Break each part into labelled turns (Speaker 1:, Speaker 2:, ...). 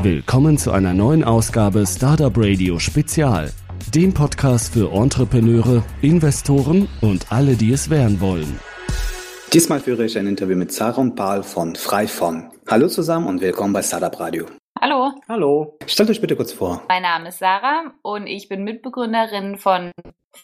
Speaker 1: Willkommen zu einer neuen Ausgabe Startup Radio Spezial, dem Podcast für Entrepreneure, Investoren und alle, die es werden wollen.
Speaker 2: Diesmal führe ich ein Interview mit Sarah und Paul von Freifon. Hallo zusammen und willkommen bei Startup Radio.
Speaker 3: Hallo.
Speaker 2: Hallo. Stellt euch bitte kurz vor.
Speaker 3: Mein Name ist Sarah und ich bin Mitbegründerin von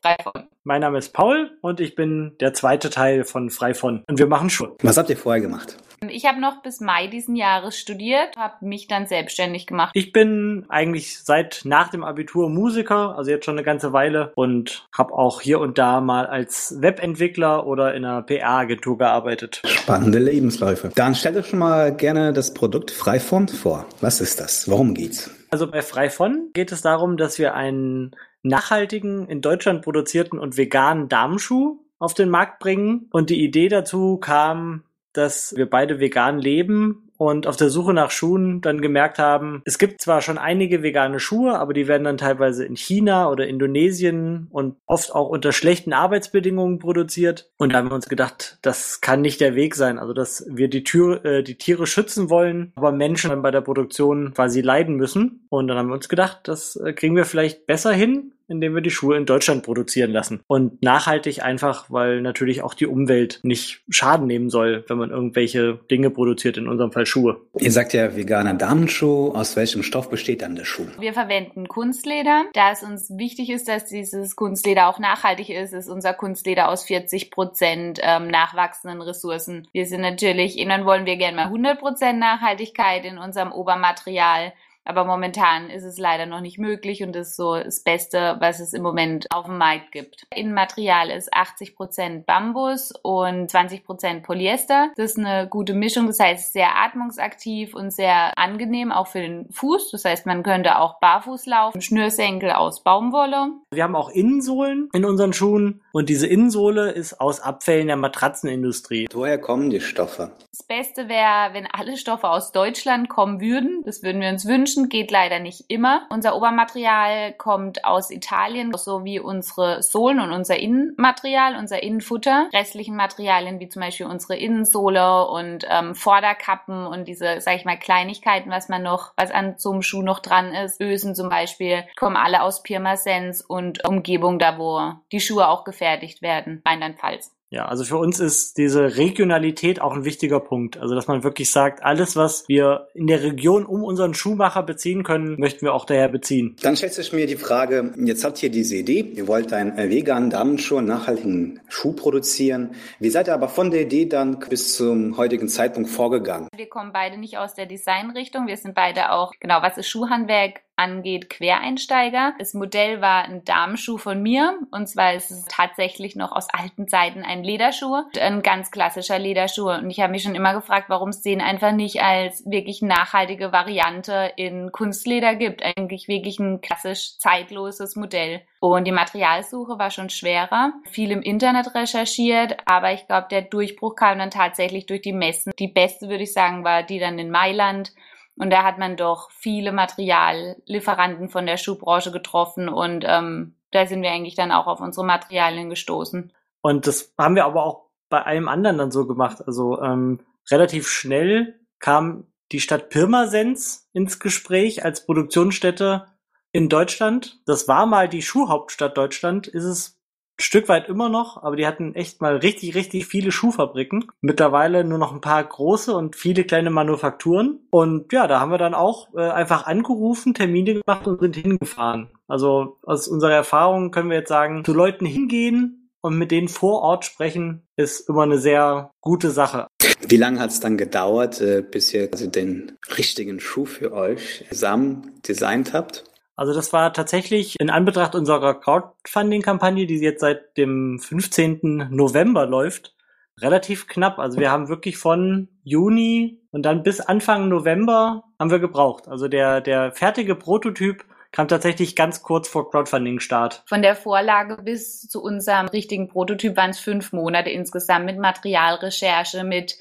Speaker 3: Freifon.
Speaker 4: Mein Name ist Paul und ich bin der zweite Teil von Freifon. Und wir machen Schuhe.
Speaker 2: Was habt ihr vorher gemacht?
Speaker 3: Ich habe noch bis Mai diesen Jahres studiert, habe mich dann selbstständig gemacht.
Speaker 4: Ich bin eigentlich seit nach dem Abitur Musiker, also jetzt schon eine ganze Weile und habe auch hier und da mal als Webentwickler oder in einer PR-Agentur gearbeitet.
Speaker 2: Spannende Lebensläufe. Dann stellt euch schon mal gerne das Produkt Freifond vor. Was ist das? Worum geht's?
Speaker 4: Also bei Freifon geht es darum, dass wir einen nachhaltigen, in Deutschland produzierten und veganen Damenschuh auf den Markt bringen. Und die Idee dazu kam dass wir beide vegan leben und auf der Suche nach Schuhen dann gemerkt haben, es gibt zwar schon einige vegane Schuhe, aber die werden dann teilweise in China oder Indonesien und oft auch unter schlechten Arbeitsbedingungen produziert. Und da haben wir uns gedacht, das kann nicht der Weg sein. Also, dass wir die, Tür, äh, die Tiere schützen wollen, aber Menschen dann bei der Produktion quasi leiden müssen. Und dann haben wir uns gedacht, das äh, kriegen wir vielleicht besser hin, indem wir die Schuhe in Deutschland produzieren lassen. Und nachhaltig einfach, weil natürlich auch die Umwelt nicht Schaden nehmen soll, wenn man irgendwelche Dinge produziert, in unserem Fall Schuhe.
Speaker 2: Ihr sagt ja veganer Damenschuh. Aus welchem Stoff besteht dann der Schuh?
Speaker 3: Wir verwenden Kunstleder. Da es uns wichtig ist, dass dieses Kunstleder auch nachhaltig ist, ist unser Kunstleder aus 40 Prozent ähm, nachwachsenden Ressourcen. Wir sind natürlich, irgendwann wollen wir gerne mal 100 Prozent Nachhaltigkeit in unserem Obermaterial. Aber momentan ist es leider noch nicht möglich und das ist so das Beste, was es im Moment auf dem Markt gibt. Innenmaterial ist 80 Prozent Bambus und 20 Prozent Polyester. Das ist eine gute Mischung, das heißt sehr atmungsaktiv und sehr angenehm, auch für den Fuß. Das heißt, man könnte auch barfuß laufen. Schnürsenkel aus Baumwolle.
Speaker 4: Wir haben auch Innensohlen in unseren Schuhen und diese Innensohle ist aus Abfällen der Matratzenindustrie.
Speaker 2: Woher kommen die Stoffe?
Speaker 3: Das Beste wäre, wenn alle Stoffe aus Deutschland kommen würden. Das würden wir uns wünschen Inzwischen geht leider nicht immer. Unser Obermaterial kommt aus Italien, so wie unsere Sohlen und unser Innenmaterial, unser Innenfutter. Restlichen Materialien wie zum Beispiel unsere Innensohle und ähm, Vorderkappen und diese, sag ich mal, Kleinigkeiten, was man noch, was an so einem Schuh noch dran ist, Ösen zum Beispiel, kommen alle aus Pirmasens und Umgebung, da wo die Schuhe auch gefertigt werden, Rheinland-Pfalz.
Speaker 4: Ja, also für uns ist diese Regionalität auch ein wichtiger Punkt. Also, dass man wirklich sagt, alles, was wir in der Region um unseren Schuhmacher beziehen können, möchten wir auch daher beziehen.
Speaker 2: Dann stellt sich mir die Frage, jetzt habt ihr diese Idee, ihr wollt einen veganen Damenschuh, einen nachhaltigen Schuh produzieren. Wie seid ihr aber von der Idee dann bis zum heutigen Zeitpunkt vorgegangen?
Speaker 3: Wir kommen beide nicht aus der Designrichtung. Wir sind beide auch, genau, was ist Schuhhandwerk angeht, Quereinsteiger. Das Modell war ein Damenschuh von mir und zwar ist es tatsächlich noch aus alten Zeiten ein Lederschuh, ein ganz klassischer Lederschuh und ich habe mich schon immer gefragt, warum es den einfach nicht als wirklich nachhaltige Variante in Kunstleder gibt. Eigentlich wirklich ein klassisch zeitloses Modell. Und die Materialsuche war schon schwerer, viel im Internet recherchiert, aber ich glaube, der Durchbruch kam dann tatsächlich durch die Messen. Die beste, würde ich sagen, war die dann in Mailand und da hat man doch viele Materiallieferanten von der Schuhbranche getroffen und ähm, da sind wir eigentlich dann auch auf unsere Materialien gestoßen.
Speaker 4: Und das haben wir aber auch bei allem anderen dann so gemacht. Also ähm, relativ schnell kam die Stadt Pirmasens ins Gespräch als Produktionsstätte in Deutschland. Das war mal die Schuhhauptstadt Deutschland, ist es Stück weit immer noch, aber die hatten echt mal richtig, richtig viele Schuhfabriken. Mittlerweile nur noch ein paar große und viele kleine Manufakturen. Und ja, da haben wir dann auch äh, einfach angerufen, Termine gemacht und sind hingefahren. Also aus unserer Erfahrung können wir jetzt sagen, zu Leuten hingehen und mit denen vor Ort sprechen, ist immer eine sehr gute Sache.
Speaker 2: Wie lange hat es dann gedauert, äh, bis ihr also den richtigen Schuh für euch zusammen designt habt?
Speaker 4: Also das war tatsächlich in Anbetracht unserer Crowdfunding-Kampagne, die jetzt seit dem 15. November läuft, relativ knapp. Also wir haben wirklich von Juni und dann bis Anfang November haben wir gebraucht. Also der, der fertige Prototyp kam tatsächlich ganz kurz vor Crowdfunding-Start.
Speaker 3: Von der Vorlage bis zu unserem richtigen Prototyp waren es fünf Monate insgesamt mit Materialrecherche, mit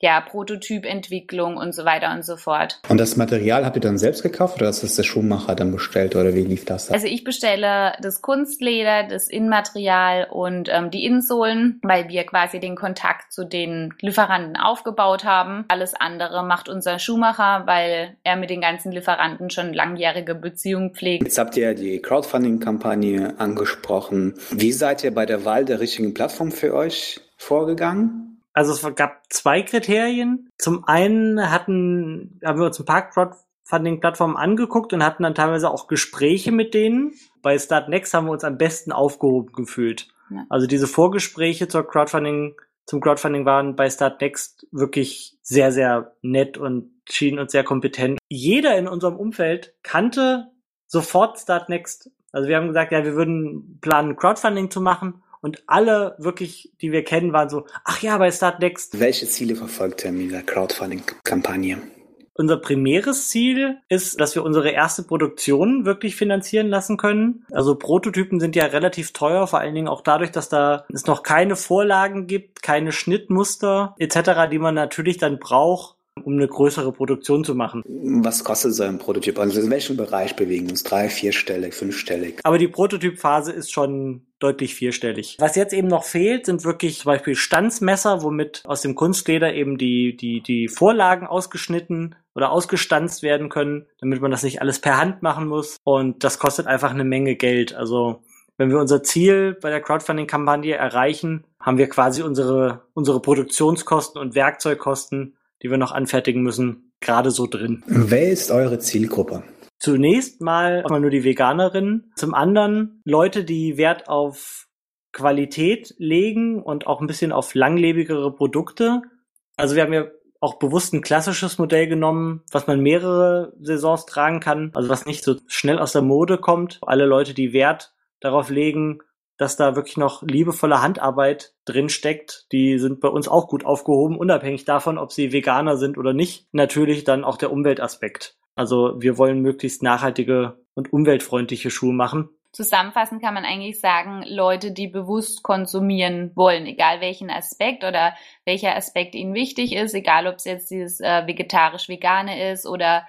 Speaker 3: ja, Prototypentwicklung und so weiter und so fort.
Speaker 2: Und das Material habt ihr dann selbst gekauft oder hast es der Schuhmacher dann bestellt oder wie lief das?
Speaker 3: Also ich bestelle das Kunstleder, das Innenmaterial und ähm, die Innensohlen, weil wir quasi den Kontakt zu den Lieferanten aufgebaut haben. Alles andere macht unser Schuhmacher, weil er mit den ganzen Lieferanten schon langjährige Beziehungen pflegt.
Speaker 2: Jetzt habt ihr die Crowdfunding-Kampagne angesprochen. Wie seid ihr bei der Wahl der richtigen Plattform für euch vorgegangen?
Speaker 4: Also es gab zwei Kriterien. Zum einen hatten, haben wir uns ein paar Crowdfunding-Plattformen angeguckt und hatten dann teilweise auch Gespräche mit denen. Bei Startnext haben wir uns am besten aufgehoben gefühlt. Ja. Also diese Vorgespräche zur Crowdfunding, zum Crowdfunding waren bei Startnext wirklich sehr, sehr nett und schienen uns sehr kompetent. Jeder in unserem Umfeld kannte sofort Startnext. Also wir haben gesagt, ja, wir würden planen, Crowdfunding zu machen und alle wirklich, die wir kennen, waren so, ach ja, bei Start Next.
Speaker 2: Welche Ziele verfolgt ihr mit der Crowdfunding-Kampagne?
Speaker 4: Unser primäres Ziel ist, dass wir unsere erste Produktion wirklich finanzieren lassen können. Also Prototypen sind ja relativ teuer, vor allen Dingen auch dadurch, dass da es noch keine Vorlagen gibt, keine Schnittmuster etc., die man natürlich dann braucht, um eine größere Produktion zu machen.
Speaker 2: Was kostet so ein Prototyp? Also in welchem Bereich bewegen wir uns? Drei, vierstellig, fünfstellig?
Speaker 4: Aber die Prototypphase ist schon deutlich vierstellig. Was jetzt eben noch fehlt, sind wirklich zum Beispiel Stanzmesser, womit aus dem Kunstleder eben die, die, die Vorlagen ausgeschnitten oder ausgestanzt werden können, damit man das nicht alles per Hand machen muss. Und das kostet einfach eine Menge Geld. Also wenn wir unser Ziel bei der Crowdfunding-Kampagne erreichen, haben wir quasi unsere, unsere Produktionskosten und Werkzeugkosten die wir noch anfertigen müssen, gerade so drin.
Speaker 2: Wer ist eure Zielgruppe?
Speaker 4: Zunächst mal nur die Veganerinnen, zum anderen Leute, die Wert auf Qualität legen und auch ein bisschen auf langlebigere Produkte. Also wir haben ja auch bewusst ein klassisches Modell genommen, was man mehrere Saisons tragen kann, also was nicht so schnell aus der Mode kommt. Alle Leute, die Wert darauf legen, dass da wirklich noch liebevolle Handarbeit drin steckt. Die sind bei uns auch gut aufgehoben, unabhängig davon, ob sie Veganer sind oder nicht. Natürlich dann auch der Umweltaspekt. Also wir wollen möglichst nachhaltige und umweltfreundliche Schuhe machen.
Speaker 3: Zusammenfassend kann man eigentlich sagen, Leute, die bewusst konsumieren wollen, egal welchen Aspekt oder welcher Aspekt ihnen wichtig ist, egal ob es jetzt dieses äh, vegetarisch-vegane ist oder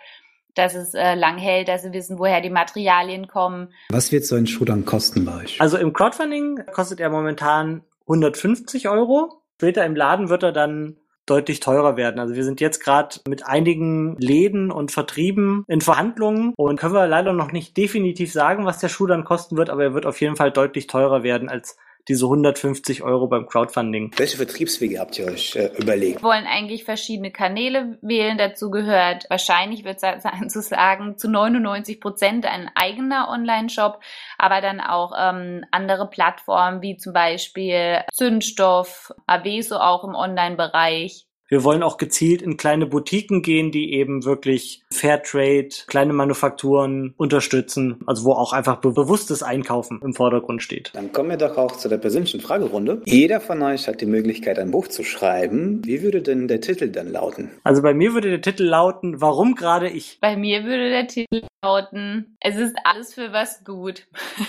Speaker 3: dass es äh, lang hält, dass sie wissen, woher die Materialien kommen.
Speaker 2: Was wird so ein Schuh dann kosten bei euch?
Speaker 4: Also im Crowdfunding kostet er momentan 150 Euro. Später im Laden wird er dann deutlich teurer werden. Also wir sind jetzt gerade mit einigen Läden und Vertrieben in Verhandlungen und können wir leider noch nicht definitiv sagen, was der Schuh dann kosten wird, aber er wird auf jeden Fall deutlich teurer werden als diese 150 Euro beim Crowdfunding.
Speaker 2: Welche Vertriebswege habt ihr euch äh, überlegt?
Speaker 3: Wir wollen eigentlich verschiedene Kanäle wählen. Dazu gehört wahrscheinlich, wird sein zu sagen, zu 99 Prozent ein eigener Online-Shop, aber dann auch ähm, andere Plattformen wie zum Beispiel Zündstoff, Aveso auch im Online-Bereich.
Speaker 4: Wir wollen auch gezielt in kleine Boutiquen gehen, die eben wirklich Fairtrade, kleine Manufakturen unterstützen, also wo auch einfach be bewusstes Einkaufen im Vordergrund steht.
Speaker 2: Dann kommen wir doch auch zu der persönlichen Fragerunde. Jeder von euch hat die Möglichkeit, ein Buch zu schreiben. Wie würde denn der Titel dann lauten?
Speaker 4: Also bei mir würde der Titel lauten, warum gerade ich?
Speaker 3: Bei mir würde der Titel lauten, es ist alles für was gut.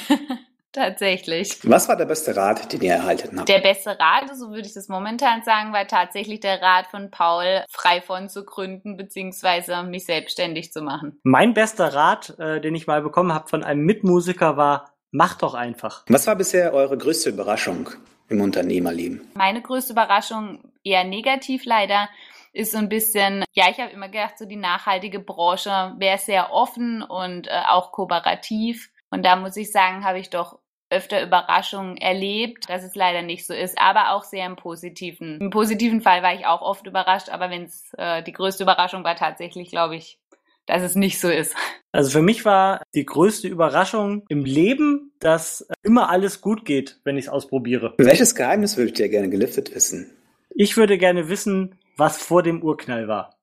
Speaker 3: Tatsächlich.
Speaker 2: Was war der beste Rat, den ihr erhalten habt?
Speaker 3: Der beste Rat, so würde ich das momentan sagen, war tatsächlich der Rat von Paul, frei von zu gründen bzw. mich selbstständig zu machen.
Speaker 4: Mein bester Rat, äh, den ich mal bekommen habe von einem Mitmusiker, war, mach doch einfach.
Speaker 2: Was war bisher eure größte Überraschung im Unternehmerleben?
Speaker 3: Meine größte Überraschung, eher negativ leider, ist so ein bisschen, ja, ich habe immer gedacht, so die nachhaltige Branche wäre sehr offen und äh, auch kooperativ. Und da muss ich sagen, habe ich doch öfter Überraschungen erlebt, dass es leider nicht so ist, aber auch sehr im positiven. Im positiven Fall war ich auch oft überrascht, aber wenn es äh, die größte Überraschung war tatsächlich, glaube ich, dass es nicht so ist.
Speaker 4: Also für mich war die größte Überraschung im Leben, dass immer alles gut geht, wenn ich es ausprobiere.
Speaker 2: Welches Geheimnis würdet ihr gerne gelüftet wissen?
Speaker 4: Ich würde gerne wissen, was vor dem Urknall war.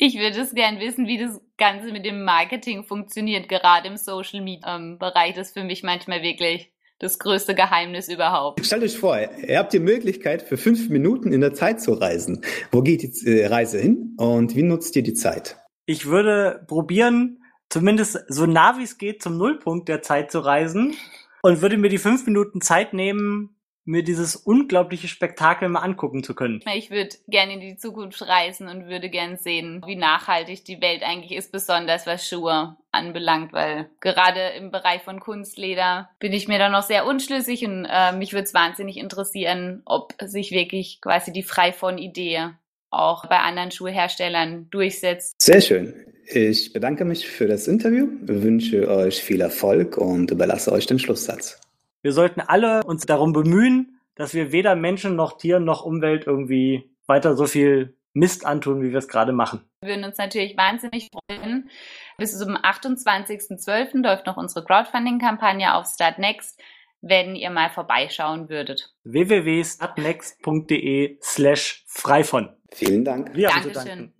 Speaker 3: Ich würde es gern wissen, wie das Ganze mit dem Marketing funktioniert, gerade im Social Media ähm, Bereich. Das ist für mich manchmal wirklich das größte Geheimnis überhaupt.
Speaker 2: Stellt euch vor, ihr habt die Möglichkeit, für fünf Minuten in der Zeit zu reisen. Wo geht die äh, Reise hin und wie nutzt ihr die Zeit?
Speaker 4: Ich würde probieren, zumindest so nah wie es geht, zum Nullpunkt der Zeit zu reisen und würde mir die fünf Minuten Zeit nehmen, mir dieses unglaubliche Spektakel mal angucken zu können.
Speaker 3: Ich würde gerne in die Zukunft reisen und würde gerne sehen, wie nachhaltig die Welt eigentlich ist, besonders was Schuhe anbelangt, weil gerade im Bereich von Kunstleder bin ich mir da noch sehr unschlüssig und äh, mich würde es wahnsinnig interessieren, ob sich wirklich quasi die frei von Idee auch bei anderen Schuhherstellern durchsetzt.
Speaker 2: Sehr schön. Ich bedanke mich für das Interview, wünsche euch viel Erfolg und überlasse euch den Schlusssatz.
Speaker 4: Wir sollten alle uns darum bemühen, dass wir weder Menschen noch Tieren noch Umwelt irgendwie weiter so viel Mist antun, wie wir es gerade machen.
Speaker 3: Wir würden uns natürlich wahnsinnig freuen. Bis zum 28.12. läuft noch unsere Crowdfunding-Kampagne auf Startnext, wenn ihr mal vorbeischauen würdet.
Speaker 4: www.startnext.de slash frei von.
Speaker 2: Vielen Dank.
Speaker 4: Wir haben zu
Speaker 3: Dankeschön.
Speaker 4: danken.